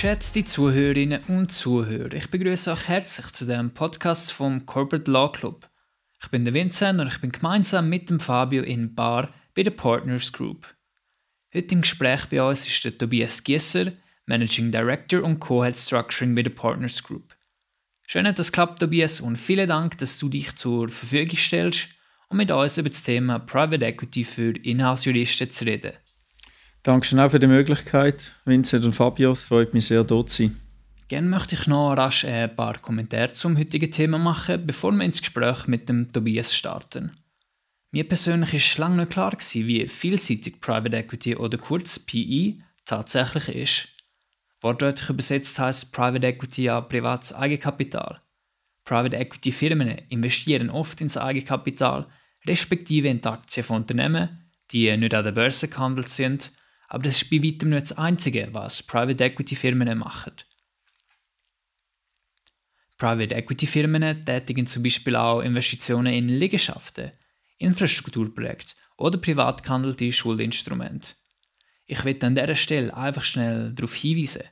Geschätzte Zuhörerinnen und Zuhörer, ich begrüße euch herzlich zu dem Podcast vom Corporate Law Club. Ich bin der Vincent und ich bin gemeinsam mit dem Fabio in Bar bei der Partners Group. Heute im Gespräch bei uns ist der Tobias Giesser, Managing Director und Co-Head Structuring bei der Partners Group. Schön, dass es klappt, Tobias, und vielen Dank, dass du dich zur Verfügung stellst, um mit uns über das Thema Private Equity für Inhouse-Juristen zu reden. Dankeschön auch für die Möglichkeit, Vincent und Fabio. Es freut mich sehr, dort zu sein. Gerne möchte ich noch rasch ein paar Kommentare zum heutigen Thema machen, bevor wir ins Gespräch mit dem Tobias starten. Mir persönlich war lange nicht klar, wie vielseitig Private Equity oder kurz PE tatsächlich ist. Wortwörtlich übersetzt heißt Private Equity ja privates Eigenkapital. Private Equity Firmen investieren oft ins Eigenkapital, respektive in die Aktien von Unternehmen, die nicht an der Börse gehandelt sind, aber das ist bei weitem nicht das Einzige, was Private Equity Firmen machen. Private Equity Firmen tätigen zum Beispiel auch Investitionen in Liegenschaften, Infrastrukturprojekte oder privat gehandelte Schuldinstrumente. Ich will an dieser Stelle einfach schnell darauf hinweisen,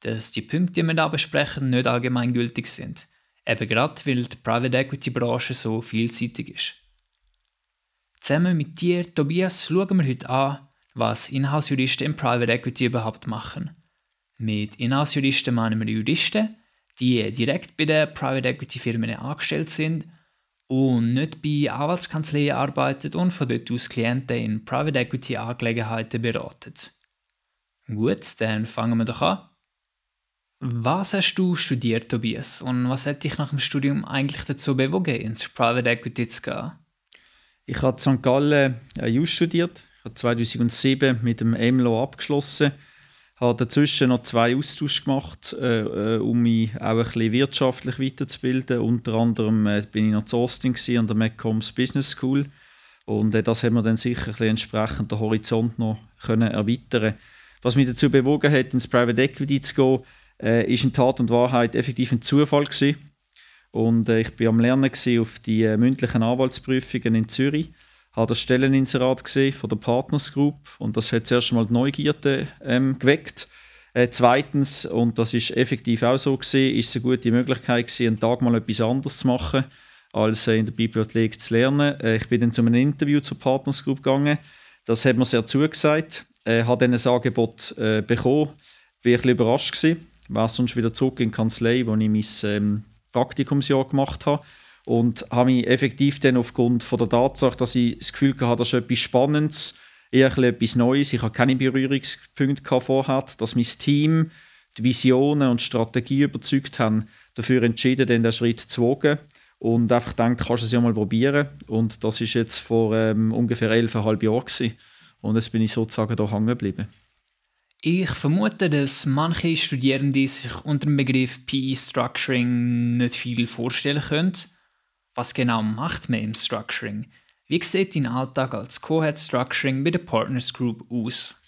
dass die Punkte, die wir da besprechen, nicht allgemeingültig sind, eben gerade weil die Private Equity Branche so vielseitig ist. Zusammen mit dir, Tobias, schauen wir heute an, was Inhouse-Juristen im Private Equity überhaupt machen. Mit Inhouse-Juristen meinen wir Juristen, die direkt bei den Private Equity Firmen angestellt sind und nicht bei Anwaltskanzleien arbeitet und von dort aus Klienten in Private Equity Angelegenheiten beraten. Gut, dann fangen wir doch an. Was hast du studiert, Tobias, und was hat dich nach dem Studium eigentlich dazu bewogen, ins Private Equity zu gehen? Ich habe in St. Gallen Jus studiert. Habe 2007 mit dem MLO abgeschlossen habe dazwischen noch zwei Austausche gemacht, äh, äh, um mich auch ein bisschen wirtschaftlich weiterzubilden. Unter anderem äh, bin ich noch zu Austin an der McCombs Business School und äh, das hat mir dann sicher ein entsprechend den Horizont noch können erweitern. Was mich dazu bewogen hat, ins Private Equity zu gehen, äh, ist in Tat und Wahrheit effektiv ein Zufall gewesen. Und äh, ich war am Lernen auf die äh, mündlichen Anwaltsprüfungen in Zürich habe das Stelleninserat gesehen von der Partners Group und das hat zuerst mal die Neugierde ähm, geweckt. Äh, zweitens, und das ist effektiv auch so gesehen, ist es eine gute Möglichkeit gewesen, einen Tag mal etwas anderes zu machen, als äh, in der Bibliothek zu lernen. Äh, ich bin dann zu einem Interview zur Partners Group gegangen. Das hat mir sehr zugesagt. Äh, habe dann ein Angebot äh, bekommen. Bin ein bisschen überrascht gewesen. War sonst wieder zurück in die Kanzlei, wo ich mein ähm, Praktikumsjahr gemacht habe und habe mich effektiv dann aufgrund von der Tatsache, dass ich das Gefühl hatte, das ist etwas Spannendes, eher etwas Neues, ich hatte keine Berührungspunkte vorher, dass mein Team die Visionen und Strategie überzeugt haben, dafür entschieden, den Schritt zu wagen und einfach gedacht, kannst du es ja mal probieren und das ist jetzt vor ähm, ungefähr elfeinhalb Jahren gewesen. und jetzt bin ich sozusagen da hängen geblieben. Ich vermute, dass manche Studierende sich unter dem Begriff PE Structuring nicht viel vorstellen können. Was genau macht man im Structuring? Wie sieht dein Alltag als Co-Head Structuring bei der Partners Group aus?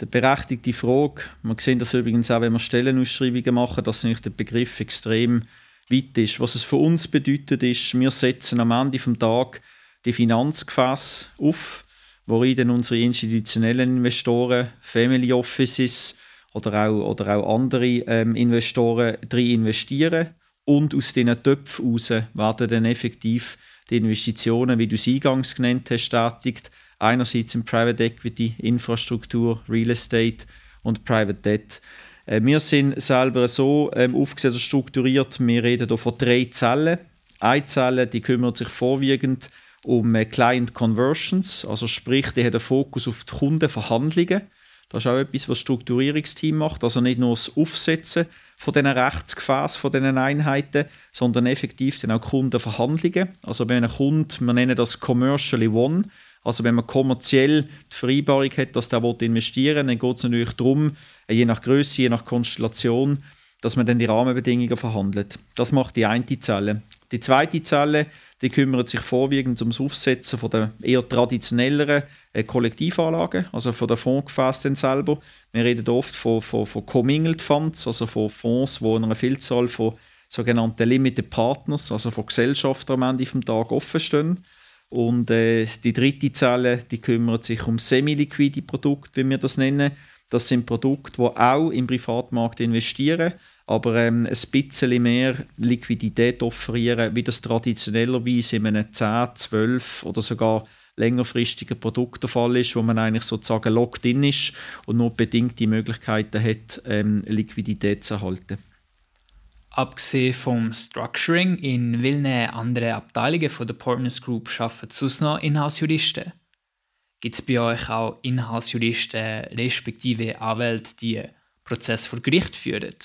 Die berechtigte Frage, wir sehen das übrigens auch, wenn wir Stellenausschreibungen machen, dass nämlich der Begriff extrem weit ist. Was es für uns bedeutet, ist, wir setzen am Ende des Tages die Finanzgefäße auf, worin dann unsere institutionellen Investoren, Family Offices oder auch, oder auch andere ähm, Investoren drin investieren und aus diesen Töpfen heraus werden dann effektiv die Investitionen, wie du es eingangs genannt hast, tätigt. Einerseits in Private Equity, Infrastruktur, Real Estate und Private Debt. Äh, wir sind selber so ähm, und strukturiert, wir reden hier von drei Zellen. Eine Zelle die kümmert sich vorwiegend um äh, Client Conversions, also sprich, die hat einen Fokus auf die Kundenverhandlungen. Das ist auch etwas, was das Strukturierungsteam macht, also nicht nur das Aufsetzen von diesen Rechtsgefäßen, von diesen Einheiten, sondern effektiv dann auch Kundenverhandlungen. Also wenn ein Kunde, wir nennen das Commercially One, also wenn man kommerziell die Vereinbarung hat, dass der investieren will, dann geht es natürlich darum, je nach Größe, je nach Konstellation, dass man dann die Rahmenbedingungen verhandelt. Das macht die eine Zelle. Die zweite Zelle die kümmert sich vorwiegend ums Aufsetzen von der eher traditionelleren äh, Kollektivanlagen, also von der Fondsgefäße selber. Wir reden oft von, von, von Commingled Funds, also von Fonds, die in einer Vielzahl von sogenannten Limited Partners, also von Gesellschaften am Ende des Tages offen stehen. Und äh, die dritte Zelle, die kümmert sich um semi-liquide Produkte, wie wir das nennen. Das sind Produkte, die auch im Privatmarkt investieren, aber ähm, ein bisschen mehr Liquidität offerieren, wie das traditionellerweise in einem 10, 12 oder sogar längerfristigen Produkt der Fall ist, wo man eigentlich sozusagen locked in ist und nur bedingt die Möglichkeiten hat, ähm, Liquidität zu erhalten. Abgesehen vom Structuring, in welchen anderen Abteilungen von der Partners Group arbeiten sonst noch Inhouse-Juristen? Gibt es bei euch auch Inhouse-Juristen respektive Anwälte, die Prozess vor Gericht führen?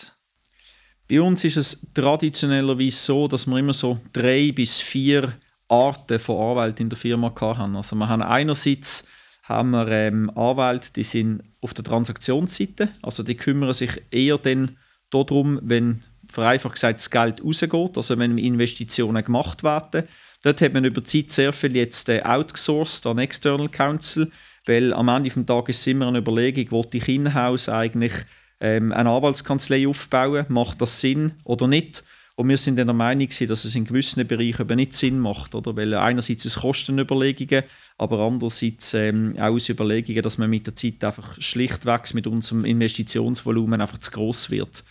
Bei uns ist es traditionellerweise so, dass wir immer so drei bis vier Arten von Anwälten in der Firma haben. Also wir haben einerseits haben wir ähm, Anwälte, die sind auf der Transaktionsseite, also die kümmern sich eher dann darum, wenn vereinfacht gesagt das Geld rausgeht, also wenn Investitionen gemacht werden. Dort hat man über die Zeit sehr viel jetzt äh, outgesourced an External Counsel, weil am Ende des Tages ist immer eine Überlegung, wo ich in-house eigentlich ähm, eine Anwaltskanzlei aufbauen, macht das Sinn oder nicht? Und wir sind der Meinung, dass es in gewissen Bereichen eben nicht Sinn macht, oder? weil einerseits aus Kostenüberlegungen, aber andererseits ähm, auch aus Überlegungen, dass man mit der Zeit einfach schlichtweg mit unserem Investitionsvolumen einfach zu groß wird.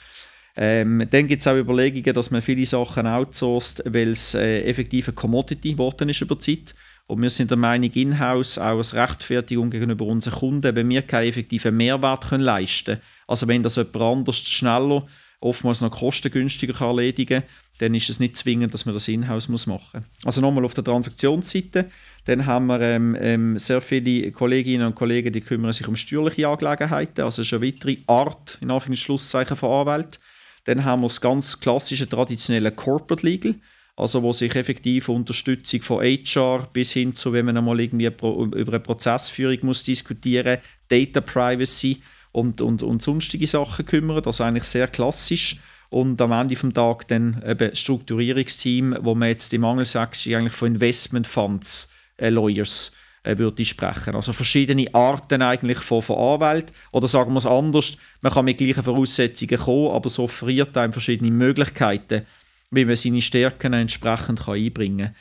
Ähm, dann gibt es auch Überlegungen, dass man viele Sachen outsourced, weil es äh, effektiv eine Commodity geworden ist über die Zeit. Und wir sind der Meinung, in-house auch als Rechtfertigung gegenüber unseren Kunden, wenn wir keinen effektiven Mehrwert können leisten können, also wenn das jemand anders schneller, oftmals noch kostengünstiger kann erledigen kann, dann ist es nicht zwingend, dass man das in-house machen muss. Also nochmal auf der Transaktionsseite, dann haben wir ähm, ähm, sehr viele Kolleginnen und Kollegen, die kümmern sich um steuerliche Angelegenheiten, also schon weitere Art, in Anführungszeichen, von Anwälten. Dann haben wir das ganz klassische, traditionelle Corporate Legal, also wo sich effektiv Unterstützung von HR bis hin zu, wenn man einmal irgendwie über eine Prozessführung muss diskutieren, Data Privacy und, und, und sonstige Sachen kümmert, also eigentlich sehr klassisch. Und am Ende des Tages dann eben Strukturierungsteam, wo man jetzt im Angelsächsischen eigentlich von Investment Funds äh, Lawyers äh, würde sprechen. Also verschiedene Arten eigentlich von, von Anwälten. Oder sagen wir es anders, man kann mit gleichen Voraussetzungen kommen, aber es offeriert einem verschiedene Möglichkeiten, wie man seine Stärken entsprechend kann einbringen kann.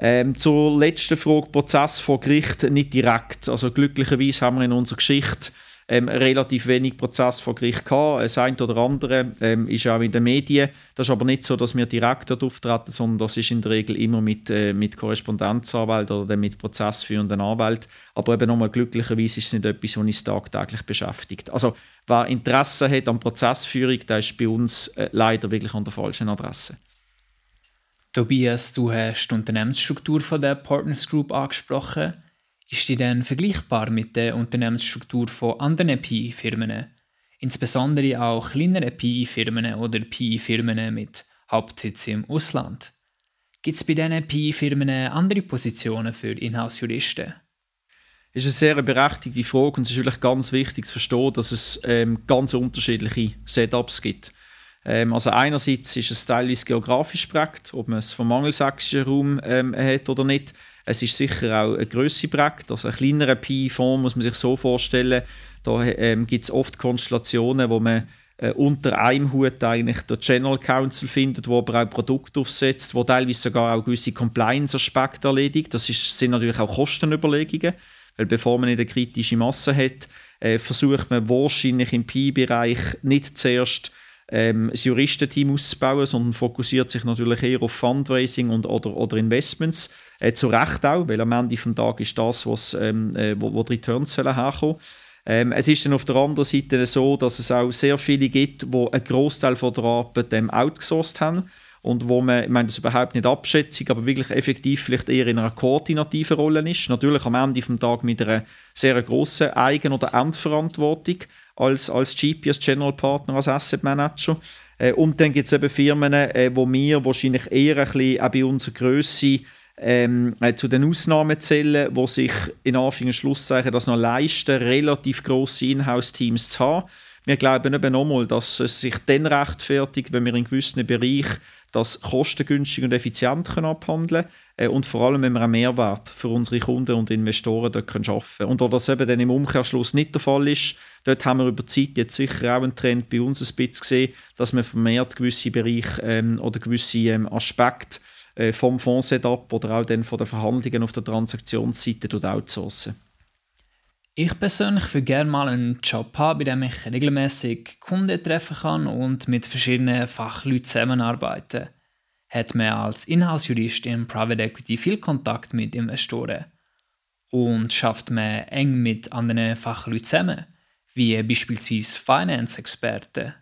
Ähm, zur letzten Frage, Prozess vor Gericht nicht direkt. Also glücklicherweise haben wir in unserer Geschichte ähm, relativ wenig Prozess vor Gericht gehabt. Das eine oder andere ähm, ist auch in den Medien. Das ist aber nicht so, dass wir direkt dort auftreten, sondern das ist in der Regel immer mit, äh, mit Korrespondenzanwalt oder dann mit prozessführenden Anwalt. Aber eben nochmal glücklicherweise ist es nicht etwas, was uns tagtäglich beschäftigt. Also wer Interesse hat an Prozessführung, der ist bei uns äh, leider wirklich an der falschen Adresse. Tobias, du hast die Unternehmensstruktur von der Partners Group angesprochen. Ist die denn vergleichbar mit der Unternehmensstruktur von anderen PI-Firmen? Insbesondere auch kleinere PI-Firmen oder PI-Firmen mit Hauptsitz im Ausland. Gibt es bei diesen PI-Firmen andere Positionen für Inhouse-Juristen? Ist eine sehr berechtigte Frage und es ist wirklich ganz wichtig zu verstehen, dass es ähm, ganz unterschiedliche Setups gibt. Ähm, also einerseits ist es teilweise geografisch prägt, ob man es vom angelsächsischen Raum ähm, hat oder nicht. Es ist sicher auch eine Größe prägt, also ein kleinerer PI-Fonds muss man sich so vorstellen. Da ähm, gibt es oft Konstellationen, wo man äh, unter einem Hut eigentlich der General Counsel findet, wo aber auch Produkte aufsetzt, wo teilweise sogar auch gewisse Compliance-Aspekte erledigt. Das ist, sind natürlich auch Kostenüberlegungen, weil bevor man eine kritische Masse hat, äh, versucht man wahrscheinlich im PI-Bereich nicht zuerst ähm, das Juristenteam auszubauen, sondern fokussiert sich natürlich eher auf Fundraising und, oder, oder Investments. Äh, zu Recht auch, weil am Ende des Tages ist das, was, ähm, äh, wo, wo die Returns sollen herkommen ähm, Es ist dann auf der anderen Seite so, dass es auch sehr viele gibt, die einen Großteil der Arbeit ähm, outgesourced haben und wo man, ich meine das überhaupt nicht abschätzig, aber wirklich effektiv vielleicht eher in einer koordinativen Rolle ist. Natürlich am Ende des Tages mit einer sehr grossen Eigen- oder Endverantwortung, als, als GP, als General Partner, als Asset Manager. Äh, und dann gibt es eben Firmen, äh, wo wir wahrscheinlich eher ein bisschen auch bei unserer Größe ähm, äh, zu den Ausnahmen zählen, wo sich in Anführungs- Schlusszeichen das noch leisten, relativ grosse Inhouse-Teams zu haben. Wir glauben eben nochmal, dass es sich dann rechtfertigt, wenn wir in gewissen Bereichen das kostengünstig und effizient können abhandeln können äh, und vor allem, wenn wir einen Mehrwert für unsere Kunden und Investoren dort können schaffen können. Und da das eben dann im Umkehrschluss nicht der Fall ist, dort haben wir über die Zeit jetzt sicher auch einen Trend bei uns ein bisschen gesehen, dass wir vermehrt gewisse Bereiche ähm, oder gewisse ähm, Aspekte äh, vom Fonds-Setup oder auch dann von den Verhandlungen auf der Transaktionsseite outsourcen. Ich persönlich würde gerne mal einen Job haben, bei dem ich regelmäßig Kunden treffen kann und mit verschiedenen Fachleuten zusammenarbeiten. Hat man als Inhaltsjurist im Private Equity viel Kontakt mit Investoren und schafft man eng mit anderen Fachleuten zusammen, wie beispielsweise Finance-Experten.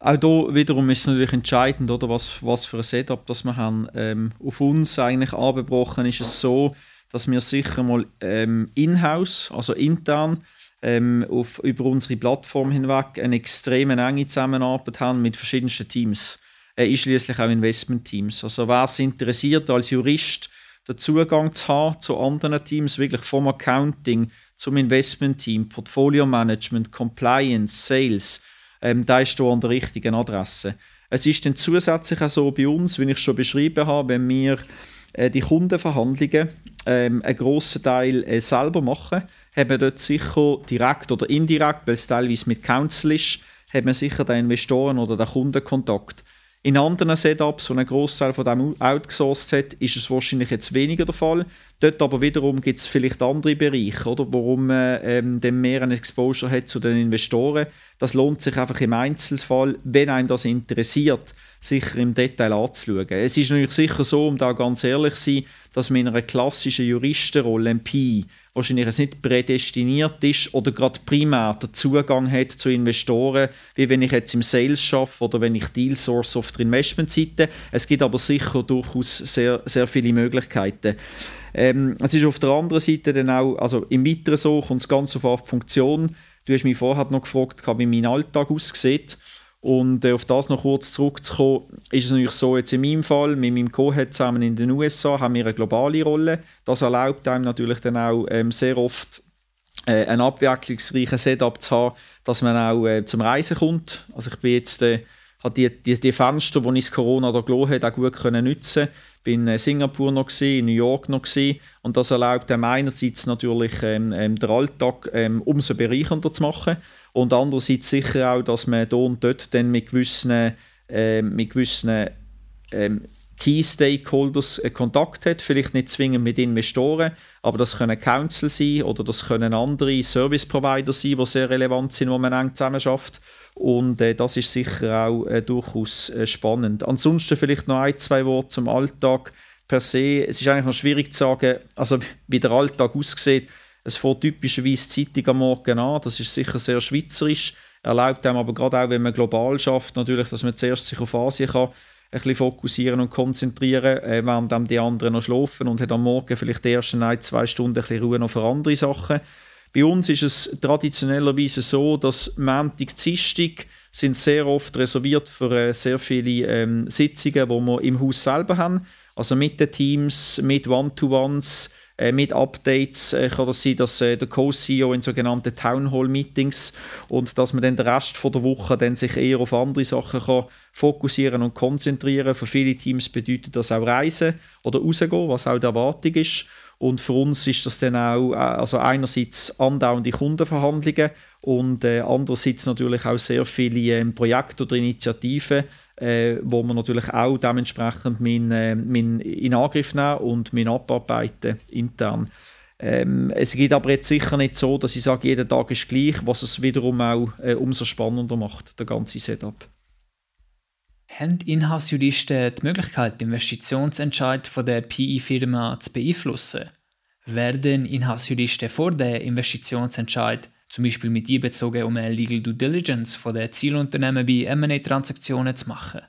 Auch hier wiederum ist es natürlich entscheidend, oder, was, was für ein Setup das wir haben. Ähm, auf uns eigentlich angebrochen ist es so, dass wir sicher mal ähm, in-house, also intern, ähm, auf, über unsere Plattform hinweg eine extrem enge Zusammenarbeit haben mit verschiedensten Teams, äh, einschließlich auch Investmentteams. Also wer es interessiert, als Jurist den Zugang zu haben zu anderen Teams, wirklich vom Accounting zum Investmentteam, Portfolio Management, Compliance, Sales, ähm, da ist hier an der richtigen Adresse. Es ist dann zusätzlich auch so bei uns, wie ich schon beschrieben habe, wenn wir äh, die Kundenverhandlungen ähm, einen grossen Teil äh, selber machen, haben wir dort sicher direkt oder indirekt, weil es teilweise mit Council ist, haben wir sicher den Investoren oder den Kundenkontakt. In anderen Setups, wo ein Großteil von dem outgesourced hat, ist es wahrscheinlich jetzt weniger der Fall. Dort aber wiederum gibt es vielleicht andere Bereiche, oder, warum man ähm, dann mehr ein Exposure hat zu den Investoren. Das lohnt sich einfach im Einzelfall, wenn einem das interessiert, sicher im Detail anzuschauen. Es ist natürlich sicher so, um da ganz ehrlich zu sein, dass man in einer klassischen Juristenrolle, PI, wahrscheinlich nicht prädestiniert ist oder gerade primär den Zugang hat zu Investoren, wie wenn ich jetzt im Sales schaffe oder wenn ich Deal Source auf der Investmentseite. Es gibt aber sicher durchaus sehr, sehr viele Möglichkeiten. Ähm, es ist auf der anderen Seite dann auch, also im Weiteren so, kommt es ganz auf die Funktion. Du hast mich vorher noch gefragt, wie mein Alltag aussieht. Und äh, auf das noch kurz zurückzukommen, ist es natürlich so, jetzt in meinem Fall, mit meinem Co-Head zusammen in den USA, haben wir eine globale Rolle. Das erlaubt einem natürlich dann auch ähm, sehr oft äh, ein abwechslungsreiches Setup zu haben, dass man auch äh, zum Reisen kommt. Also ich bin jetzt, äh, die, die, die Fenster, die ich das Corona da gelassen habe, auch gut können nutzen bin in Singapur noch gewesen, in New York noch gewesen, und das erlaubt einem einerseits natürlich ähm, ähm, den Alltag ähm, umso bereichernder zu machen und andererseits sicher auch, dass man hier und dort dann mit gewissen, äh, mit gewissen ähm, Key Stakeholders äh, Kontakt hat, vielleicht nicht zwingend mit Investoren, aber das können Council sein oder das können andere Service Provider sein, die sehr relevant sind, wo man eng zusammen schafft. Und äh, das ist sicher auch äh, durchaus äh, spannend. Ansonsten vielleicht noch ein, zwei Worte zum Alltag per se. Es ist eigentlich noch schwierig zu sagen, also wie der Alltag aussieht. Es fängt typischerweise Zeitung am Morgen an, das ist sicher sehr schweizerisch, erlaubt einem aber gerade auch, wenn man global schafft, natürlich, dass man zuerst sich auf Asien kann, ein bisschen fokussieren und konzentrieren, äh, während dann die anderen noch schlafen und hat am Morgen vielleicht die ersten ein, zwei Stunden ein bisschen Ruhe noch für andere Sachen. Bei uns ist es traditionellerweise so, dass Montag, Dienstag sind sehr oft reserviert für äh, sehr viele ähm, Sitzungen, die wir im Haus selber haben. Also mit den Teams, mit One-to-Ones, äh, mit Updates äh, kann das sein, dass äh, der Co-CEO in sogenannten Town Hall Meetings und dass man dann den Rest von der Woche dann sich eher auf andere Sachen kann fokussieren und konzentrieren. Für viele Teams bedeutet das auch Reisen oder rausgehen, was auch die Erwartung ist. Und für uns ist das dann auch äh, also einerseits andauernde Kundenverhandlungen und äh, andererseits natürlich auch sehr viele äh, Projekte oder Initiativen, äh, wo man natürlich auch dementsprechend mein, äh, mein in Angriff nehmen und mein abarbeiten intern. Ähm, es geht aber jetzt sicher nicht so, dass ich sage, jeder Tag ist gleich, was es wiederum auch äh, umso spannender macht, der ganze Setup. Haben Inhouse-Juristen die Möglichkeit, den Investitionsentscheid von der PI-Firma zu beeinflussen? Werden Inhouse-Juristen vor dem Investitionsentscheid zum Beispiel mit einbezogen, um eine Legal Due Diligence von den Zielunternehmen bei M&A-Transaktionen zu machen?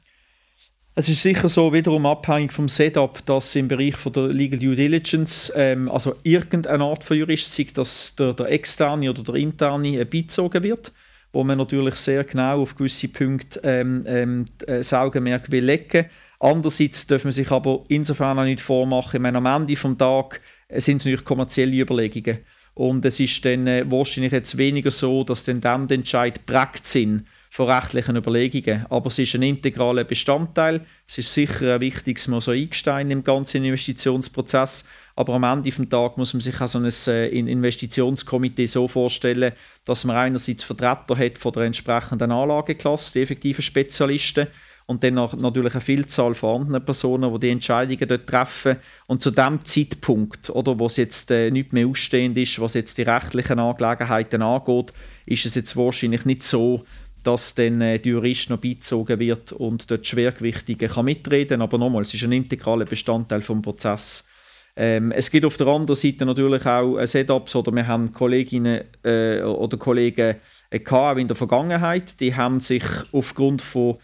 Es ist sicher so, wiederum abhängig vom Setup, dass im Bereich von der Legal Due Diligence, ähm, also irgendeine Art von Jurist, sei dass der, der externe oder der interne, äh, beizogen wird wo man natürlich sehr genau auf gewisse Punkte ähm, ähm, das Augenmerk will legen. Andererseits dürfen man sich aber insofern auch nicht vormachen, ich am Ende des Tages äh, sind es natürlich kommerzielle Überlegungen. Und es ist dann äh, wahrscheinlich jetzt weniger so, dass dann der Entscheid prägt sind von rechtlichen Überlegungen. Aber es ist ein integraler Bestandteil. Es ist sicher ein wichtiges Mosaikstein im ganzen Investitionsprozess. Aber am Ende des Tages muss man sich auch so ein äh, Investitionskomitee so vorstellen, dass man einerseits Vertreter hat von der entsprechenden Anlageklasse, die effektiven Spezialisten, und dann natürlich eine Vielzahl von anderen Personen, die die Entscheidungen dort treffen. Und zu dem Zeitpunkt, oder, wo es jetzt äh, nicht mehr ausstehend ist, was jetzt die rechtlichen Angelegenheiten angeht, ist es jetzt wahrscheinlich nicht so, dass dann äh, der Jurist noch beizogen wird und dort Schwergewichtige kann mitreden. Aber nochmal, es ist ein integraler Bestandteil vom Prozess. Ähm, es gibt auf der anderen Seite natürlich auch äh, Setups oder wir haben Kolleginnen äh, oder Kollegen äh, in der Vergangenheit, die haben sich aufgrund von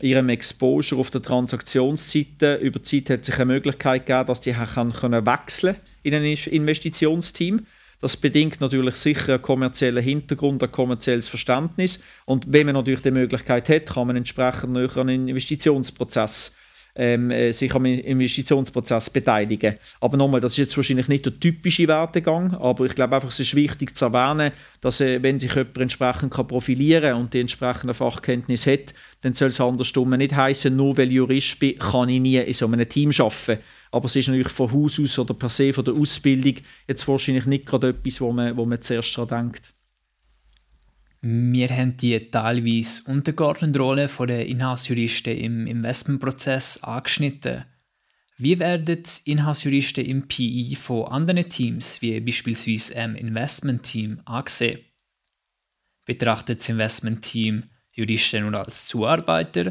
ihrem Exposure auf der Transaktionsseite über die Zeit hat sich eine Möglichkeit gegeben, dass die können wechseln in ein Investitionsteam. Das bedingt natürlich sicher einen kommerziellen Hintergrund, ein kommerzielles Verständnis. Und wenn man natürlich die Möglichkeit hat, kann man entsprechend näher an den Investitionsprozess ähm, äh, sich am Investitionsprozess beteiligen. Aber nochmal, das ist jetzt wahrscheinlich nicht der typische Werdegang, aber ich glaube einfach, es ist wichtig zu erwähnen, dass äh, wenn sich jemand entsprechend kann profilieren und die entsprechende Fachkenntnis hat, dann soll es andersrum nicht heißen, nur weil ich Jurist bin, kann ich nie in so einem Team arbeiten. Aber es ist natürlich von Haus aus oder per se von der Ausbildung jetzt wahrscheinlich nicht gerade etwas, wo man, wo man zuerst daran denkt. Wir haben die teilweise untergeordnete Rolle der Inhouse-Juristen im Investmentprozess angeschnitten. Wie werden Inhouse-Juristen im PI von anderen Teams, wie beispielsweise im Investment-Team, angesehen? Betrachtet das Investment-Team Juristen nur als Zuarbeiter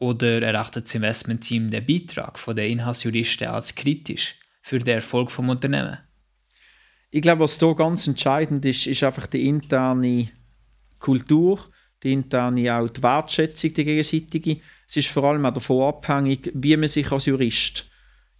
oder erachtet das Investment-Team den Beitrag der Inhouse-Juristen als kritisch für den Erfolg des Unternehmens? Ich glaube, was hier ganz entscheidend ist, ist einfach die interne Kultur, die interne auch die Wertschätzung, die gegenseitige. Es ist vor allem auch davon abhängig, wie man sich als Jurist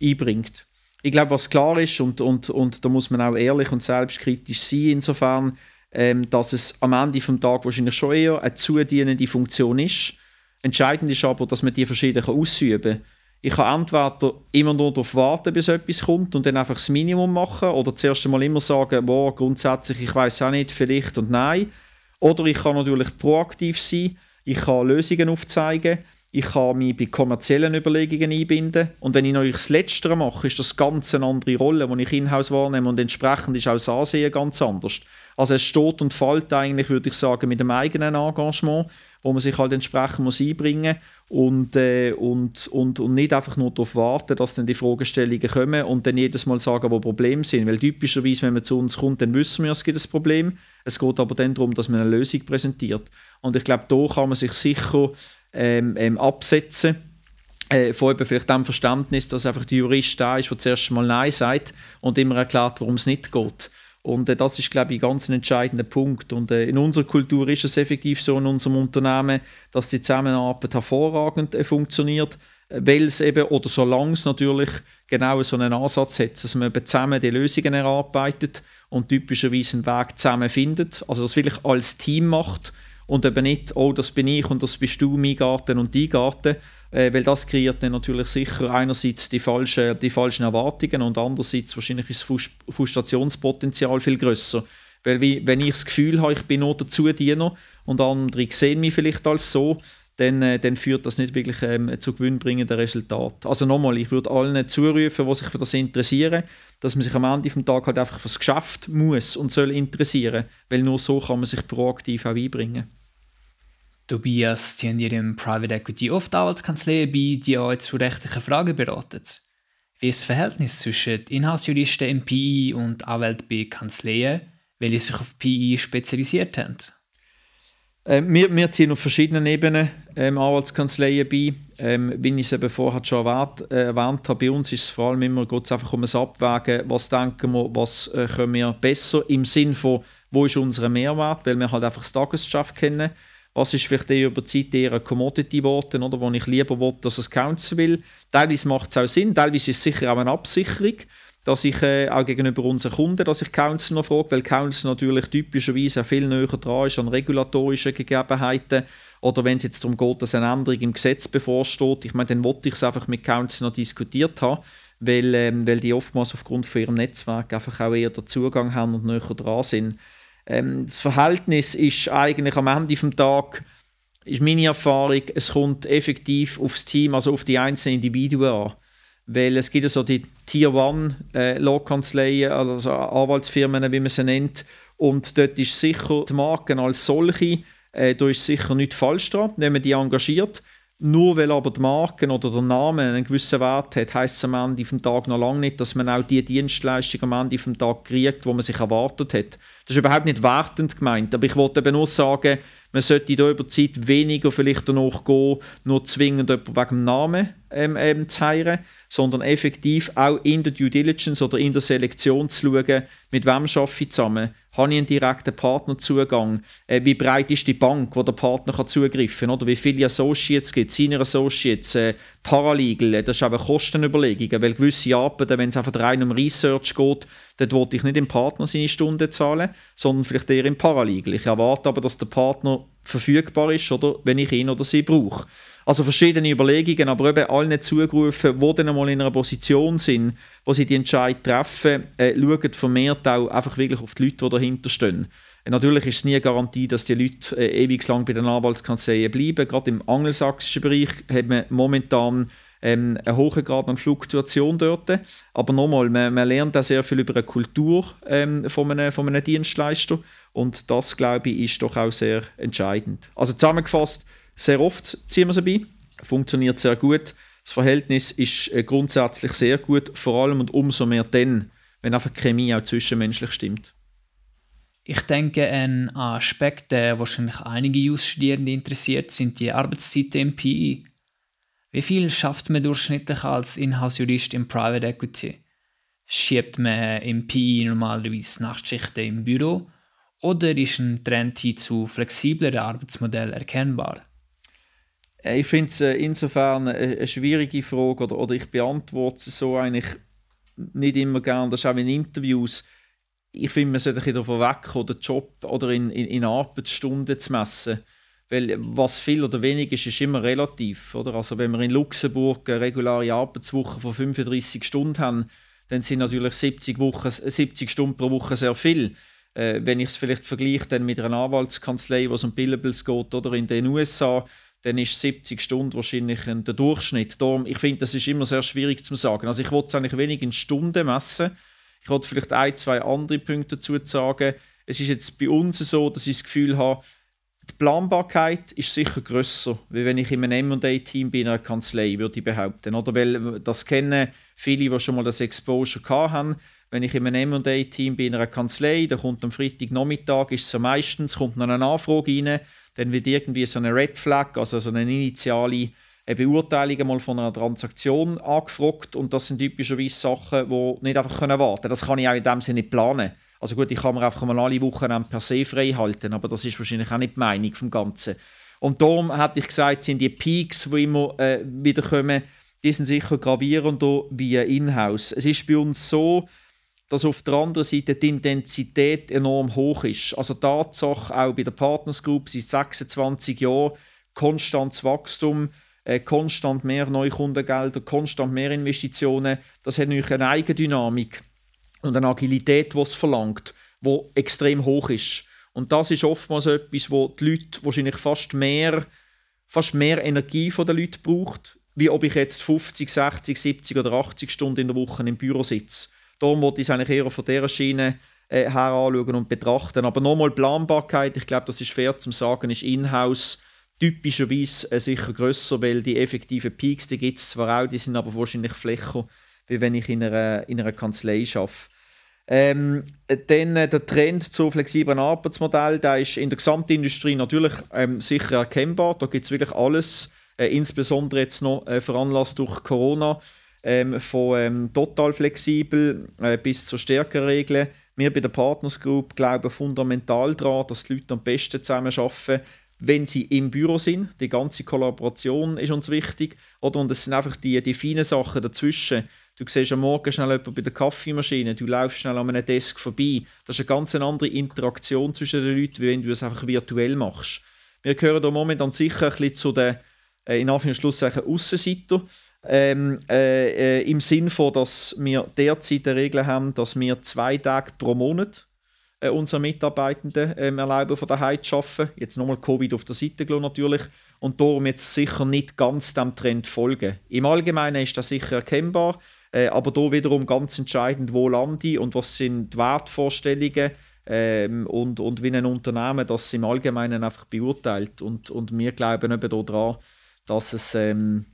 einbringt. Ich glaube, was klar ist, und, und, und da muss man auch ehrlich und selbstkritisch sein, insofern, ähm, dass es am Ende des Tages wahrscheinlich schon eher eine zudienende Funktion ist. Entscheidend ist aber, dass man die verschieden ausüben kann. Ich kann entweder immer nur darauf warten, bis etwas kommt und dann einfach das Minimum machen oder zuerst einmal immer sagen, wow, grundsätzlich, ich weiß auch nicht, vielleicht und nein. Oder ich kann natürlich proaktiv sein, ich kann Lösungen aufzeigen, ich kann mich bei kommerziellen Überlegungen einbinden. Und wenn ich natürlich das Letztere mache, ist das ganz eine andere Rolle, die ich in-house wahrnehme und entsprechend ist auch das Ansehen ganz anders. Also es steht und fällt eigentlich, würde ich sagen, mit dem eigenen Engagement, wo man sich halt entsprechend muss einbringen und, äh, und, und, und nicht einfach nur darauf warten, dass dann die Fragestellungen kommen und dann jedes Mal sagen, wo Probleme sind. Weil typischerweise, wenn man zu uns kommt, dann wissen wir, es gibt ein Problem. Es geht aber dann darum, dass man eine Lösung präsentiert. Und ich glaube, da kann man sich sicher ähm, ähm, absetzen äh, von eben vielleicht dem Verständnis, dass einfach der Jurist da ist, der zuerst mal Nein sagt und immer erklärt, warum es nicht geht. Und äh, das ist, glaube ich, ein ganz entscheidender Punkt. Und äh, in unserer Kultur ist es effektiv so in unserem Unternehmen, dass die Zusammenarbeit hervorragend äh, funktioniert, äh, weil es eben, oder solange es natürlich genau so einen Ansatz hat, dass man eben zusammen die Lösungen erarbeitet und typischerweise einen Weg zusammen findet. Also das wirklich als Team macht und eben nicht, oh, das bin ich und das bist du, mein Garten und dein Garten, äh, weil das kreiert dann natürlich sicher einerseits die, falsche, die falschen Erwartungen und andererseits wahrscheinlich ist das Frustrationspotenzial viel größer. Weil wie, wenn ich das Gefühl habe, ich bin nur dazu Diener und andere sehen mich vielleicht als so, dann, äh, dann führt das nicht wirklich ähm, zu gewinnbringenden Resultaten. Also nochmal, ich würde allen zurufen, die sich für das interessieren, dass man sich am Ende des Tages halt einfach für das Geschäft muss und soll interessieren, weil nur so kann man sich proaktiv auch einbringen. Tobias ziehen ihr im Private Equity oft Anwaltskanzleien bei, die euch zu rechtlichen Fragen beraten. Wie ist das Verhältnis zwischen Inhouse-Juristen im PI und Anwälten bei Kanzleien, welche sich auf PI spezialisiert haben? Äh, wir, wir ziehen auf verschiedenen Ebenen ähm, Anwaltskanzleien bei. Ähm, wie ich es eben vorher schon erwähnt, äh, erwähnt habe, bei uns ist es vor allem immer geht einfach um das Abwägen, was denken wir, was äh, können wir besser im Sinn von, wo ist unser Mehrwert, weil wir halt einfach das Tagesgeschäft kennen was ist vielleicht eher über die Zeit eher eine Commodity geworden, oder, wo ich lieber will, dass es Council will. Teilweise macht es auch Sinn, teilweise ist es sicher auch eine Absicherung, dass ich äh, auch gegenüber unseren Kunden, dass ich Council noch frage, weil Council natürlich typischerweise auch viel näher dran ist an regulatorischen Gegebenheiten oder wenn es jetzt darum geht, dass eine Änderung im Gesetz bevorsteht, ich meine, dann wollte ich es einfach mit Council noch diskutiert haben, weil, ähm, weil die oftmals aufgrund von ihrem Netzwerk einfach auch eher den Zugang haben und näher dran sind. Ähm, das Verhältnis ist eigentlich am Ende des Tages, ist meine Erfahrung, es kommt effektiv aufs Team, also auf die einzelnen Individuen an. Weil es gibt ja so die Tier 1 äh, Law-Kanzleien, also Anwaltsfirmen, wie man sie nennt. Und dort ist sicher die Marken als solche, äh, da ist sicher nichts falsch dran, wenn man die engagiert. Nur weil aber die Marken oder der Name einen gewissen Wert hat, heisst es am Ende vom Tag noch lange nicht, dass man auch die Dienstleistung am Ende vom Tag kriegt, wo man sich erwartet hat. Das ist überhaupt nicht wertend gemeint, aber ich wollte eben nur sagen, man sollte da über die Zeit weniger vielleicht danach gehen, nur zwingend jemanden wegen dem Namen ähm, ähm, zu heiraten, sondern effektiv auch in der Due Diligence oder in der Selektion zu schauen, mit wem arbeite ich zusammen, habe ich einen direkten Partnerzugang? Äh, wie breit ist die Bank, wo der Partner kann zugreifen kann? Oder wie viele Associates gibt es, Senior Associates, äh, Paralegal? Äh, das ist eben Kostenüberlegungen, weil gewisse Arbeiten, wenn es einfach rein um Research geht, dort wollte ich nicht dem Partner seine Stunden zahlen, sondern vielleicht eher im Paralegal. Ich erwarte aber, dass der Partner verfügbar ist, oder, wenn ich ihn oder sie brauche. Also verschiedene Überlegungen, aber eben allen zugerufen, die dann einmal in einer Position sind, wo sie die Entscheidung treffen, äh, schauen vermehrt auch einfach wirklich auf die Leute, die dahinter stehen. Äh, natürlich ist es nie eine Garantie, dass die Leute äh, ewig lang bei den Anwaltskanzleien bleiben. Gerade im angelsächsischen Bereich hat man momentan ähm, einen hohen Grad an Fluktuation dort. Aber nochmal, man, man lernt auch sehr viel über eine Kultur ähm, von, einem, von einem Dienstleister und das, glaube ich, ist doch auch sehr entscheidend. Also zusammengefasst, sehr oft ziehen wir sie bei, funktioniert sehr gut. Das Verhältnis ist äh, grundsätzlich sehr gut, vor allem und umso mehr dann, wenn einfach Chemie auch zwischenmenschlich stimmt. Ich denke, ein Aspekt, der wahrscheinlich einige Jus-Studierende interessiert, sind die Arbeitszeiten im PI. Wie viel schafft man durchschnittlich als Inhouse-Jurist im Private Equity? Schiebt man im PI normalerweise Nachtschichten im Büro oder ist ein Trend hin zu flexibleren Arbeitsmodellen erkennbar? Äh, ich finde es äh, insofern eine, schwierige Frage oder, oder ich beantworte es so eigentlich nicht immer gerne. Das ist auch in Interviews. Ich finde, man sollte davon wegkommen, den Job oder in, in, in Arbeitsstunden zu messen. Weil was viel oder wenig ist, ist immer relativ. Oder? Also wenn wir in Luxemburg eine reguläre Arbeitswoche von 35 Stunden haben, dann sind natürlich 70, Wochen, 70 Stunden pro Woche sehr viel. Äh, wenn ich es vielleicht vergleiche dann mit einer Anwaltskanzlei, wo es um Billables geht, oder in den USA, dann ist 70 Stunden wahrscheinlich der Durchschnitt. Darum, ich finde, das ist immer sehr schwierig zu sagen. Also ich wollte es eigentlich wenig in Stunden messen. Ich wollte vielleicht ein, zwei andere Punkte dazu sagen. Es ist jetzt bei uns so, dass ich das Gefühl habe, die Planbarkeit ist sicher grösser, wie wenn ich in einem M&A-Team bin in einer Kanzlei, würde ich behaupten. Oder weil das kennen viele, die schon mal das Exposure haben. Wenn ich in einem M&A-Team bin in einer Kanzlei, da kommt am Freitagnachmittag, ist es so meistens, kommt noch eine Anfrage rein, dann wird irgendwie so eine Red Flag, also so eine initiale Beurteilung mal von einer Transaktion angefragt und das sind typischerweise Sachen, die nicht einfach warten können. Das kann ich auch in dem Sinne nicht planen. Also gut, ich kann mir einfach mal alle Wochen per se frei halten, aber das ist wahrscheinlich auch nicht die Meinung vom Ganzen. Und darum hätte ich gesagt, sind die Peaks, die immer äh, wieder kommen, die sind sicher gravierender wie in-house. Es ist bei uns so, dass auf der anderen Seite die Intensität enorm hoch ist. Also Tatsache auch bei der Partners Group seit 26 Jahren konstantes Wachstum, äh, konstant mehr Neukundengelder, konstant mehr Investitionen. Das hat natürlich eine Eigendynamik und eine Agilität, die es verlangt, wo extrem hoch ist. Und das ist oftmals etwas, wo die Leute wahrscheinlich fast mehr, fast mehr Energie von den Leuten braucht, wie ob ich jetzt 50, 60, 70 oder 80 Stunden in der Woche im Büro sitze. Darum wollte ich es eigentlich eher von dieser Schiene äh, her anschauen und betrachten. Aber nochmal Planbarkeit, ich glaube, das ist fair zu sagen, ist in-house typischerweise äh, sicher grösser, weil die effektiven Peaks, die gibt es zwar auch, die sind aber wahrscheinlich flächer, wie wenn ich in einer, in einer Kanzlei arbeite. Ähm, dann äh, der Trend zu flexiblen Arbeitsmodellen, der ist in der Gesamtindustrie natürlich ähm, sicher erkennbar. Da gibt es wirklich alles, äh, insbesondere jetzt noch äh, veranlasst durch Corona ähm, von ähm, total flexibel äh, bis zur Stärkeregeln. Wir bei der Partners Group glauben fundamental daran, dass die Leute am besten zusammen arbeiten, wenn sie im Büro sind. Die ganze Kollaboration ist uns wichtig. Oder? Und es sind einfach die, die feinen Sachen dazwischen. Du siehst am Morgen schnell jemanden bei der Kaffeemaschine, du läufst schnell an einem Desk vorbei. Das ist eine ganz andere Interaktion zwischen den Leuten, wie wenn du es einfach virtuell machst. Wir gehören da momentan sicher ein bisschen zu den, äh, in Anführungszeichen, Aussenseiter. Ähm, äh, äh, Im Sinn von, dass wir derzeit eine Regel haben, dass wir zwei Tage pro Monat äh, unseren Mitarbeitenden ähm, erlauben, von daheim zu arbeiten. Jetzt nochmal Covid auf der Seite natürlich. Und darum jetzt sicher nicht ganz dem Trend folgen. Im Allgemeinen ist das sicher erkennbar, äh, aber da wiederum ganz entscheidend, wo lande ich und was sind die Wertvorstellungen ähm, und, und wie ein Unternehmen das im Allgemeinen einfach beurteilt. Und, und wir glauben eben daran, dass, es, ähm,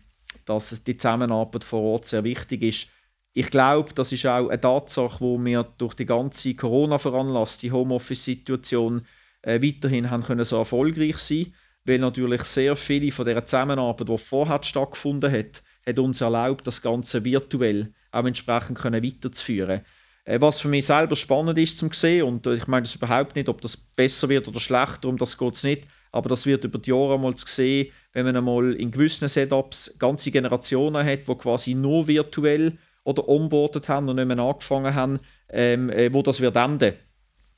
dass die Zusammenarbeit vor Ort sehr wichtig ist. Ich glaube, das ist auch eine Tatsache, wo wir durch die ganze Corona veranlasste Homeoffice-Situation äh, weiterhin haben können so erfolgreich sein, weil natürlich sehr viele von der Zusammenarbeit, die vorher stattgefunden hat, hat uns erlaubt, das Ganze virtuell auch entsprechend können weiterzuführen. Äh, was für mich selber spannend ist zum sehen und ich meine das überhaupt nicht, ob das besser wird oder schlechter, um das geht es nicht, aber das wird über die Jahre mal zu sehen, wenn man einmal in gewissen Setups ganze Generationen hat, die quasi nur virtuell oder onboardet haben und nicht mehr angefangen haben, ähm, äh, wo das wird enden.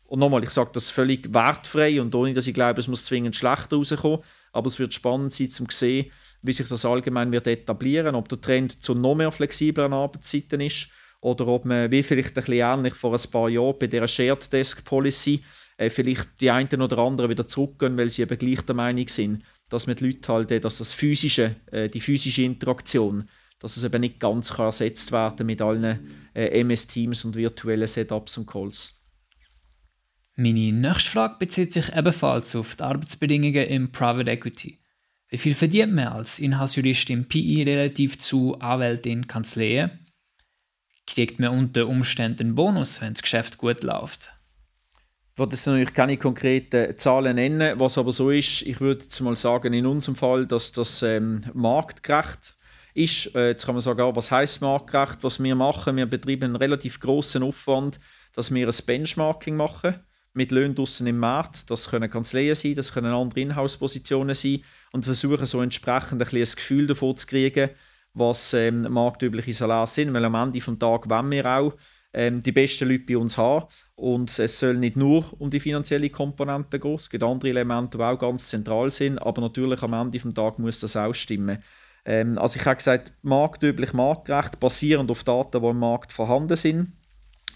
Und nochmal, ich sage das völlig wertfrei und ohne, dass ich glaube, es muss zwingend schlechter rauskommen, aber es wird spannend sein, zum sehen, wie sich das allgemein wird etablieren, ob der Trend zu noch mehr flexiblen Arbeitszeiten ist oder ob man, wie vielleicht ein bisschen ähnlich vor ein paar Jahren bei dieser Shared Desk Policy, äh, vielleicht die einen oder anderen wieder zurückgehen, weil sie eben gleich der Meinung sind, dass man die Leute halt, äh, dass das physische, äh, die physische Interaktion, dass es eben nicht ganz kann ersetzt werden mit allen äh, MS-Teams und virtuellen Setups und Calls. Meine nächste Frage bezieht sich ebenfalls auf die Arbeitsbedingungen im Private Equity. Wie viel verdient man als Inhouse-Jurist im PI relativ zu Anwälten in Kanzleien? Kriegt man unter Umständen einen Bonus, wenn das Geschäft gut läuft? Ich würde jetzt natürlich keine konkreten Zahlen nennen, was aber so ist, ich würde jetzt mal sagen, in unserem Fall, dass das ähm, marktgerecht ist. Äh, jetzt kann man sagen, was heißt marktgerecht? Was wir machen, wir betreiben einen relativ großen Aufwand, dass wir ein Benchmarking machen mit Löhnen draussen im Markt. Das können Kanzleien sein, das können andere Inhouse-Positionen sein und versuchen so entsprechend ein, ein Gefühl davon zu kriegen, was ähm, marktübliche Saläre sind, weil am Ende des Tages wollen wir auch ähm, die besten Leute bei uns haben und es soll nicht nur um die finanzielle Komponente gehen, es gibt andere Elemente, die auch ganz zentral sind, aber natürlich am Ende des Tages muss das auch stimmen. Ähm, also ich habe gesagt, marktüblich, marktgerecht, basierend auf Daten, die im Markt vorhanden sind.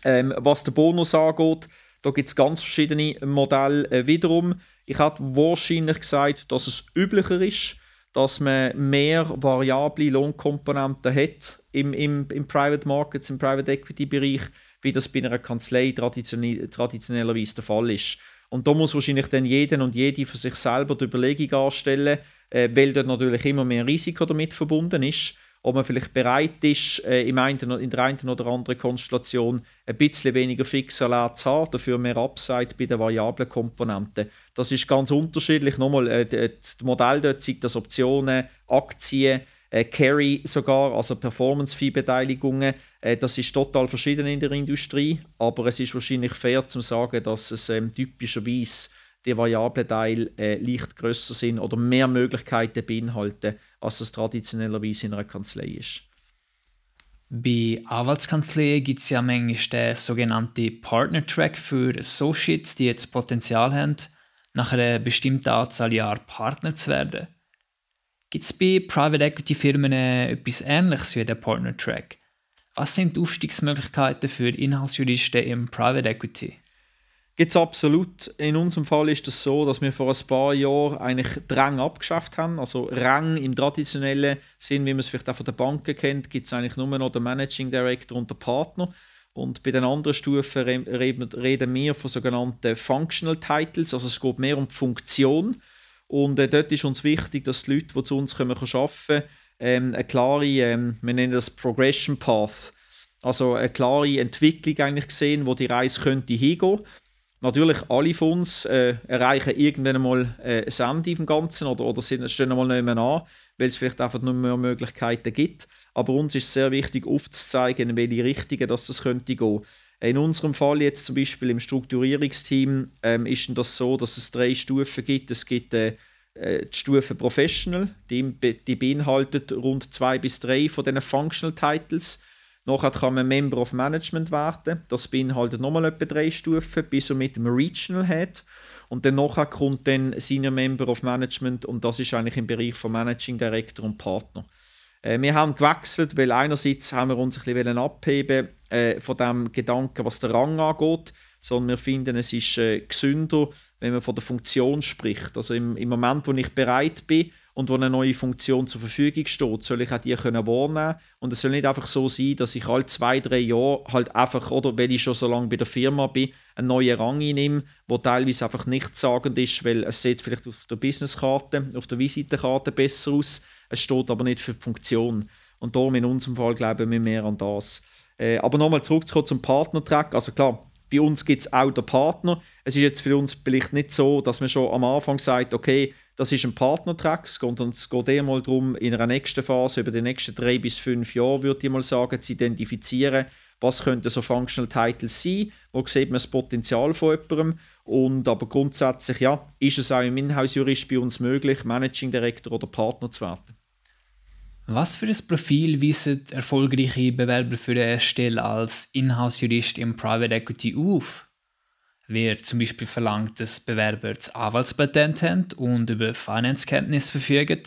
Ähm, was den Bonus angeht, da gibt es ganz verschiedene Modelle äh, wiederum. Ich hätte wahrscheinlich gesagt, dass es üblicher ist, dass man mehr variable Lohnkomponenten hat im, im, im Private Markets, im Private Equity Bereich, wie das bei einer Kanzlei traditionell, traditionellerweise der Fall ist. Und da muss wahrscheinlich dann jeder und jede für sich selber die Überlegung anstellen, äh, weil dort natürlich immer mehr Risiko damit verbunden ist ob man vielleicht bereit ist, äh, im einen, in der einen oder anderen Konstellation ein bisschen weniger Fixsalat zu haben, dafür mehr Upside bei den variablen Komponenten. Das ist ganz unterschiedlich. Nochmal, äh, das Modell dort zeigt das Optionen, Aktien, äh, Carry sogar, also Performance-Fee-Beteiligungen. Äh, das ist total verschieden in der Industrie, aber es ist wahrscheinlich fair zu sagen, dass es ähm, typischerweise die variablen Teile äh, leicht größer sind oder mehr Möglichkeiten beinhalten, als es traditionellerweise in einer Kanzlei ist. Bei Anwaltskanzleien gibt es ja manchmal den sogenannten Partner-Track für Associates, die jetzt Potenzial haben, nach einer bestimmten Anzahl Jahre Partner zu werden. Gibt es bei Private Equity Firmen etwas Ähnliches wie der Partner-Track? Was sind die Aufstiegsmöglichkeiten für Inhaltsjuristen im Private Equity? Gibt es absolut. In unserem Fall ist es das so, dass wir vor ein paar Jahren eigentlich Rang abgeschafft haben. Also Rang im traditionellen Sinn, wie man es vielleicht auch von den Banken kennt, gibt es eigentlich nur noch den Managing Director und den Partner. Und bei den anderen Stufen reden wir von sogenannten Functional Titles, also es geht mehr um die Funktion. Und äh, dort ist uns wichtig, dass die Leute, die zu uns kommen, arbeiten ähm, eine klare, ähm, wir nennen das Progression Path, also eine klare Entwicklung eigentlich sehen, wo die Reise könnte hingehen. Natürlich, alle von uns äh, erreichen irgendwann einmal äh, ein Ende im Ganzen oder, oder stehen einmal nicht mehr an, weil es vielleicht einfach noch mehr Möglichkeiten gibt. Aber uns ist sehr wichtig, aufzuzeigen, in welche Richtung das, das könnte gehen. In unserem Fall jetzt zum Beispiel im Strukturierungsteam ähm, ist das so, dass es drei Stufen gibt. Es gibt äh, äh, die Stufe Professional, die, die beinhaltet rund zwei bis drei von diesen Functional Titles. Nachher kann man Member of Management werden. Das beinhaltet nochmal etwa drei Stufen, bis man mit dem Regional hat. Und dann nachher kommt dann Senior Member of Management und das ist eigentlich im Bereich von Managing Director und Partner. Äh, wir haben gewechselt, weil einerseits haben wir uns ein bisschen abheben äh, von dem Gedanken, was der Rang angeht, sondern wir finden, es ist äh, gesünder, wenn man von der Funktion spricht. Also im, im Moment, wo ich bereit bin, und wo eine neue Funktion zur Verfügung steht, soll ich auch die können wahrnehmen und es soll nicht einfach so sein, dass ich alle zwei, drei Jahre halt einfach, oder weil ich schon so lange bei der Firma bin, einen neuen Rang einnehme, wo teilweise einfach nichtssagend ist, weil es sieht vielleicht auf der Businesskarte, auf der Visitenkarte besser aus, es steht aber nicht für die Funktion. Und darum in unserem Fall glauben wir mehr an das. Äh, aber nochmal zurückzukommen zum Partnertrack. Also klar, bei uns gibt es auch den Partner. Es ist jetzt für uns vielleicht nicht so, dass man schon am Anfang sagt, okay, das ist ein Partnertrack. Es geht, geht eher mal darum, in einer nächsten Phase, über die nächsten drei bis fünf Jahre, würde ich mal sagen, zu identifizieren, was könnten so Functional Titles sein, wo sieht man das Potenzial von jemandem und aber grundsätzlich ja, ist es auch im Inhouse-Jurist bei uns möglich, Managing Director oder Partner zu werden. Was für ein Profil weisen erfolgreiche Bewerber für eine Stelle als Inhouse-Jurist im Private Equity auf? Wird zum Beispiel verlangt, dass Bewerber das Anwaltspatent haben und über Finanzkenntnis verfügen?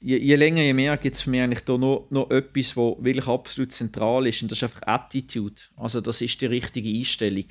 Je, je, länger, je mehr gibt es für mich eigentlich da noch, noch etwas, was wirklich absolut zentral ist und das ist einfach Attitude. Also das ist die richtige Einstellung.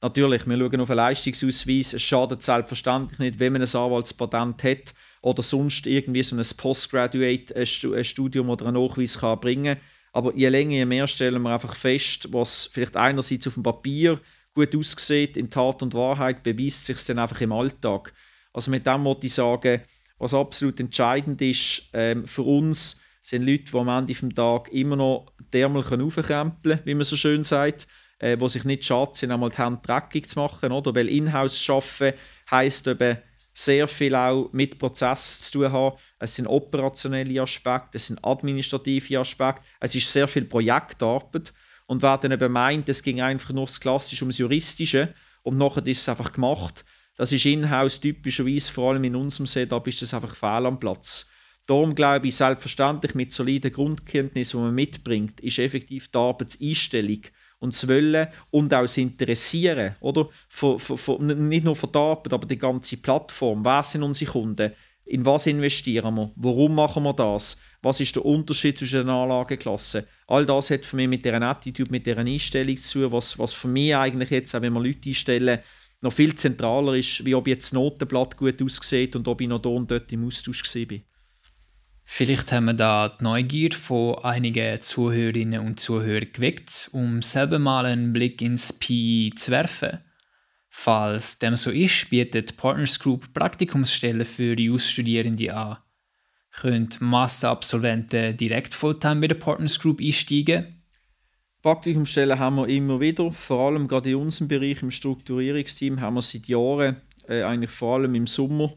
Natürlich, wir schauen auf einen Leistungsausweis, es schadet selbstverständlich nicht, wenn man ein Anwaltspatent hat oder sonst irgendwie so ein Postgraduate-Studium oder einen Nachweis kann bringen Aber je länger, je mehr stellen wir einfach fest, was vielleicht einerseits auf dem Papier gut aussieht, in Tat und Wahrheit beweist sich dann einfach im Alltag. Also mit dem wollte ich sagen, was absolut entscheidend ist ähm, für uns, sind Leute, die am Ende des Tages immer noch die Ärmel aufkrempeln können, wie man so schön sagt, äh, die sich nicht schadet, sind einmal die Hände dreckig zu machen, oder? Weil Inhouse arbeiten heisst eben sehr viel auch mit Prozess zu tun haben. Es sind operationelle Aspekte, es sind administrative Aspekte, es ist sehr viel Projektarbeit und wer dann eben meint, es ging einfach nur das Klassische ums Juristische und nachher ist es einfach gemacht, das ist in-house typischerweise, vor allem in unserem Setup, ist das einfach fehl am Platz. Darum glaube ich, selbstverständlich mit soliden Grundkenntnissen, die man mitbringt, ist effektiv die Arbeitseinstellung und das Wollen und auch das Interessieren, oder? Für, für, für, nicht nur für die Arbeit, aber die ganze Plattform. Wer sind unsere Kunden? In was investieren wir? Warum machen wir das? Was ist der Unterschied zwischen den Anlageklassen? All das hat für mich mit dieser Attitude, mit dieser Einstellung zu tun, was, was für mich eigentlich jetzt, auch wenn wir Leute einstellen, noch viel zentraler ist, wie ob jetzt das Notenblatt gut aussieht und ob ich noch da und dort im Austausch bin. Vielleicht haben wir da die Neugier von einigen Zuhörerinnen und Zuhörern geweckt, um selber mal einen Blick ins PI zu werfen. Falls dem so ist, bietet Partners Group Praktikumsstellen für Jus-Studierende an. Können Masterabsolventen direkt Fulltime bei der Partners Group einsteigen? Praktikumsstellen haben wir immer wieder, vor allem gerade in unserem Bereich im Strukturierungsteam haben wir seit Jahren, äh, eigentlich vor allem im Sommer,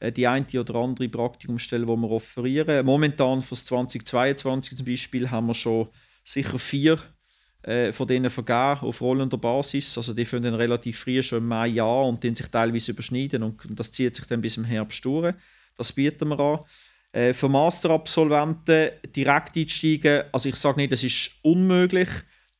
die eine oder andere Praktikumsstelle, die wir offerieren. Momentan für 2022 zum Beispiel haben wir schon sicher vier äh, von denen vergeben auf rollender Basis. Also die fangen dann relativ früh schon im Mai an und die sich teilweise überschneiden und das zieht sich dann bis im Herbst durch. Das bieten wir an. Äh, für Masterabsolventen direkt einsteigen, also ich sage nicht, das ist unmöglich.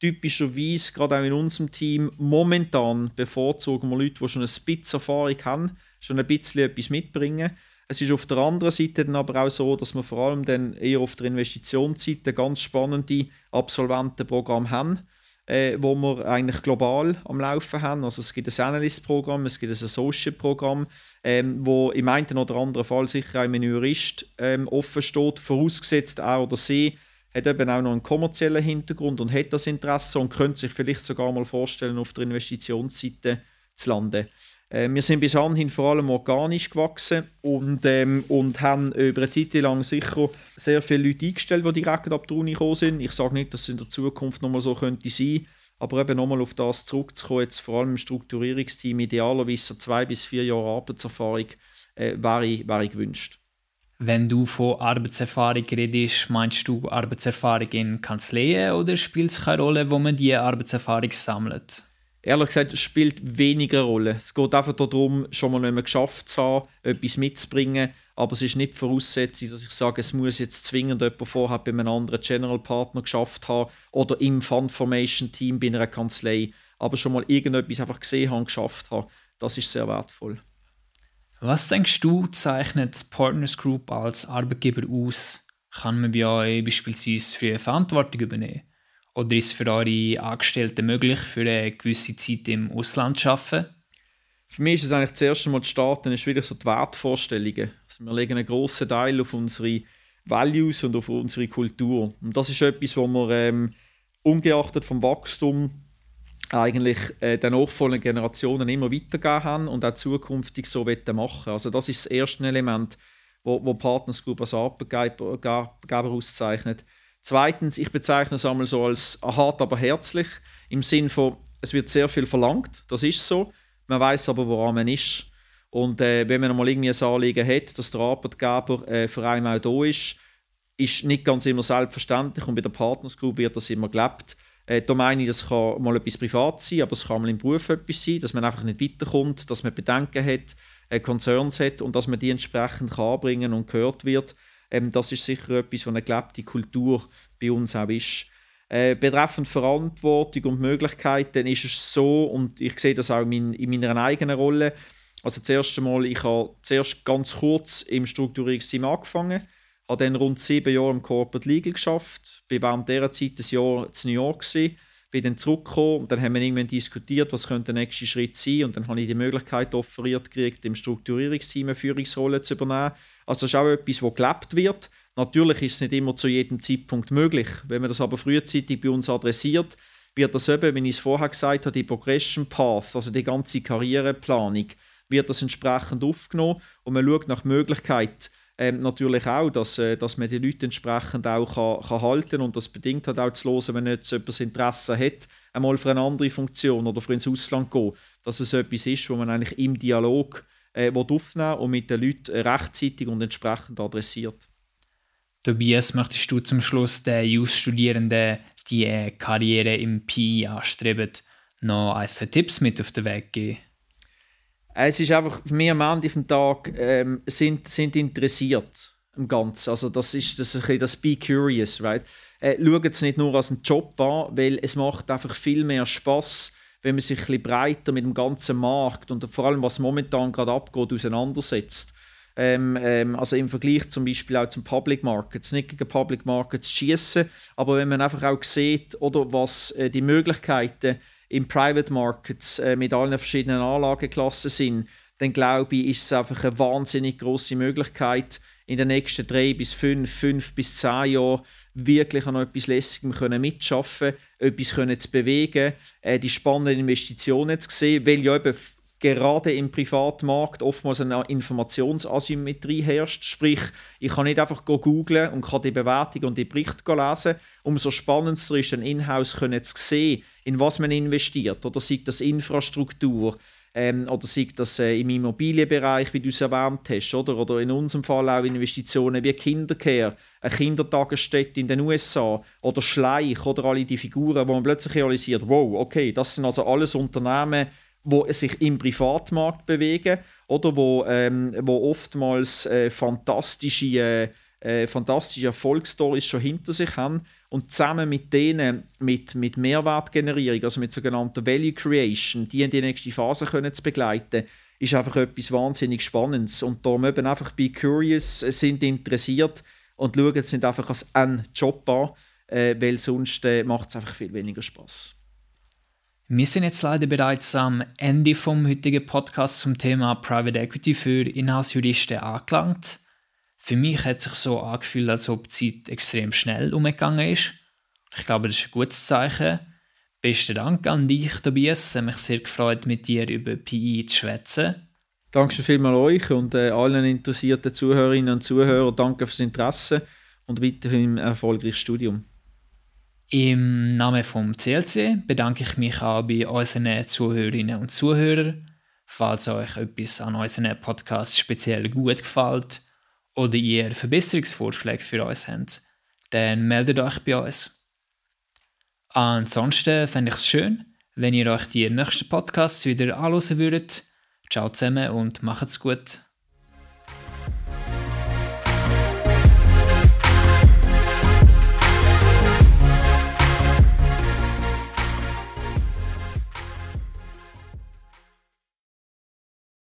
Typischerweise, gerade auch in unserem Team, momentan bevorzugen wir Leute, die schon eine Spitz-Erfahrung haben schon ein bisschen etwas mitbringen. Es ist auf der anderen Seite dann aber auch so, dass wir vor allem dann eher auf der Investitionsseite ganz spannende Absolventenprogramme haben, äh, wo wir eigentlich global am Laufen haben. Also es gibt ein Analyst-Programm, es gibt ein Associate-Programm, ähm, wo im einen oder anderen Fall sicher auch ein Jurist ähm, offen steht, vorausgesetzt er oder sie hat eben auch noch einen kommerziellen Hintergrund und hat das Interesse und könnte sich vielleicht sogar mal vorstellen, auf der Investitionsseite zu landen. Äh, wir sind bis anhin vor allem organisch gewachsen und, ähm, und haben über eine Zeit lang sicher sehr viele Leute eingestellt, die direkt ab der Uni gekommen sind. Ich sage nicht, dass es in der Zukunft nochmal so könnte sein, aber eben nochmal auf das zurückzukommen, jetzt vor allem im Strukturierungsteam, idealerweise zwei bis vier Jahre Arbeitserfahrung, äh, wäre, wäre gewünscht. Wenn du von Arbeitserfahrung redest, meinst du Arbeitserfahrung in Kanzleien oder spielt es keine Rolle, wo man diese Arbeitserfahrung sammelt? Ehrlich gesagt, es spielt weniger Rolle. Es geht einfach darum, schon mal nicht geschafft zu haben, etwas mitzubringen. Aber es ist nicht Voraussetzung, dass ich sage, es muss jetzt zwingend jemand vorher bei einem anderen General Partner geschafft haben oder im Fund Formation Team bei einer Kanzlei. Aber schon mal irgendetwas einfach gesehen haben, geschafft haben, das ist sehr wertvoll. Was denkst du, zeichnet Partners Group als Arbeitgeber aus? Kann man bei euch beispielsweise für Verantwortung übernehmen? Oder ist es für eure Angestellten möglich, für eine gewisse Zeit im Ausland zu arbeiten? Für mich ist es eigentlich das erste Mal zu starten, ist wirklich so die Wertvorstellungen. Also wir legen einen grossen Teil auf unsere Values und auf unsere Kultur. Und das ist etwas, was wir ähm, ungeachtet vom Wachstum eigentlich äh, den nachfolgenden Generationen immer weitergeben haben und auch zukünftig so machen Also das ist das erste Element, wo, wo Partners Group als Arbeitgeber auszeichnet. Zweitens, ich bezeichne es einmal so als hart, aber herzlich, im Sinn von, es wird sehr viel verlangt, das ist so, man weiß aber, woran man ist. Und äh, wenn man mal irgendwie ein Anliegen hat, dass der Arbeitgeber äh, für einen auch da ist, ist nicht ganz immer selbstverständlich und bei der Partners Group wird das immer gelebt. Äh, da meine ich, das kann mal etwas privat sein, aber es kann mal im Beruf etwas sein, dass man einfach nicht weiterkommt, dass man Bedenken hat, äh, Concerns hat und dass man die entsprechend kann anbringen und gehört wird. Ähm, das ist sicher etwas, was eine gelebte Kultur bei uns auch ist. Äh, betreffend Verantwortung und Möglichkeiten ist es so, und ich sehe das auch in, in meiner eigenen Rolle, also zuerst einmal, ich habe zuerst ganz kurz im Strukturierungsteam angefangen, habe dann rund sieben Jahre im Corporate Legal geschafft, bin während dieser Zeit ein Jahr in New York gewesen, bin dann zurückgekommen und dann haben wir irgendwann diskutiert, was könnte der nächste Schritt sein und dann habe ich die Möglichkeit offeriert gekriegt, im Strukturierungsteam eine Führungsrolle zu übernehmen. Also das ist auch etwas, das gelebt wird. Natürlich ist es nicht immer zu jedem Zeitpunkt möglich. Wenn man das aber frühzeitig bei uns adressiert, wird das eben, wie ich es vorher gesagt habe, die Progression Path, also die ganze Karriereplanung, wird das entsprechend aufgenommen und man schaut nach Möglichkeit, ähm, natürlich auch, dass, äh, dass man die Leute entsprechend auch kann, kann halten und das bedingt hat auch zu hören, wenn jetzt jemand Interesse hat, einmal für eine andere Funktion oder für ins Ausland gehen, dass es etwas ist, wo man eigentlich im Dialog äh, aufnehmen und mit den Leuten rechtzeitig und entsprechend adressiert. Tobias, möchtest du zum Schluss den Youth-Studierenden, die eine Karriere im PI anstreben, noch ein, zwei Tipps mit auf den Weg geben? Es ist einfach, wir am Ende des Tages ähm, sind, sind interessiert im Ganzen. Also das ist das, ist das Be Curious, right? Äh, schaut es nicht nur als einen Job an, weil es macht einfach viel mehr Spaß, wenn man sich ein bisschen breiter mit dem ganzen Markt und vor allem, was momentan gerade abgeht, auseinandersetzt. Ähm, ähm, also im Vergleich zum Beispiel auch zum Public Markets, nicht gegen Public Markets schießen, aber wenn man einfach auch sieht, oder was äh, die Möglichkeiten im Private Markets äh, mit allen verschiedenen Anlageklassen sind, dann glaube ich, ist es einfach eine wahnsinnig große Möglichkeit, in den nächsten drei bis fünf, fünf bis zehn Jahren wirklich an etwas Lässigem können mitschaffen, etwas können zu bewegen, äh, die spannenden Investitionen zu sehen, weil ja eben gerade im Privatmarkt oftmals eine Informationsasymmetrie herrscht. Sprich, ich kann nicht einfach googlen und kann die Bewertung und die Berichte lesen. Umso spannender ist dann in-house zu sehen, in was man investiert. Oder sei das Infrastruktur, ähm, oder sei das äh, im Immobilienbereich, wie du es erwähnt hast, oder? oder in unserem Fall auch Investitionen wie Kindercare, eine Kindertagesstätte in den USA oder Schleich oder alle die Figuren, wo man plötzlich realisiert, wow, okay, das sind also alles Unternehmen, wo sich im Privatmarkt bewegen oder wo, ähm, wo oftmals äh, fantastische, äh, äh, fantastische Erfolgsstories schon hinter sich haben und zusammen mit denen mit, mit Mehrwertgenerierung, also mit sogenannter Value Creation, die in die nächste Phase können zu begleiten, ist einfach etwas wahnsinnig Spannendes und darum eben einfach be curious, äh, sind interessiert und schauen es nicht einfach als einen Job an, äh, weil sonst äh, macht es einfach viel weniger Spaß. Wir sind jetzt leider bereits am Ende vom heutigen Podcast zum Thema Private Equity für Inhaltsjuristen angelangt. Für mich hat sich so angefühlt, als ob die Zeit extrem schnell umgegangen ist. Ich glaube, das ist ein gutes Zeichen. Besten Dank an dich, Tobias. Es hat mich sehr gefreut, mit dir über PI zu schwätzen. Danke vielmals euch und äh, allen interessierten Zuhörerinnen und Zuhörern. Danke fürs Interesse und weiterhin erfolgreiches Studium. Im Namen vom CLC bedanke ich mich auch bei unseren Zuhörerinnen und Zuhörern. Falls euch etwas an unseren Podcast speziell gut gefällt oder ihr Verbesserungsvorschläge für uns habt, dann meldet euch bei uns. Ansonsten fände ich es schön, wenn ihr euch die nächsten Podcasts wieder anhören würdet. Ciao zusammen und macht's gut.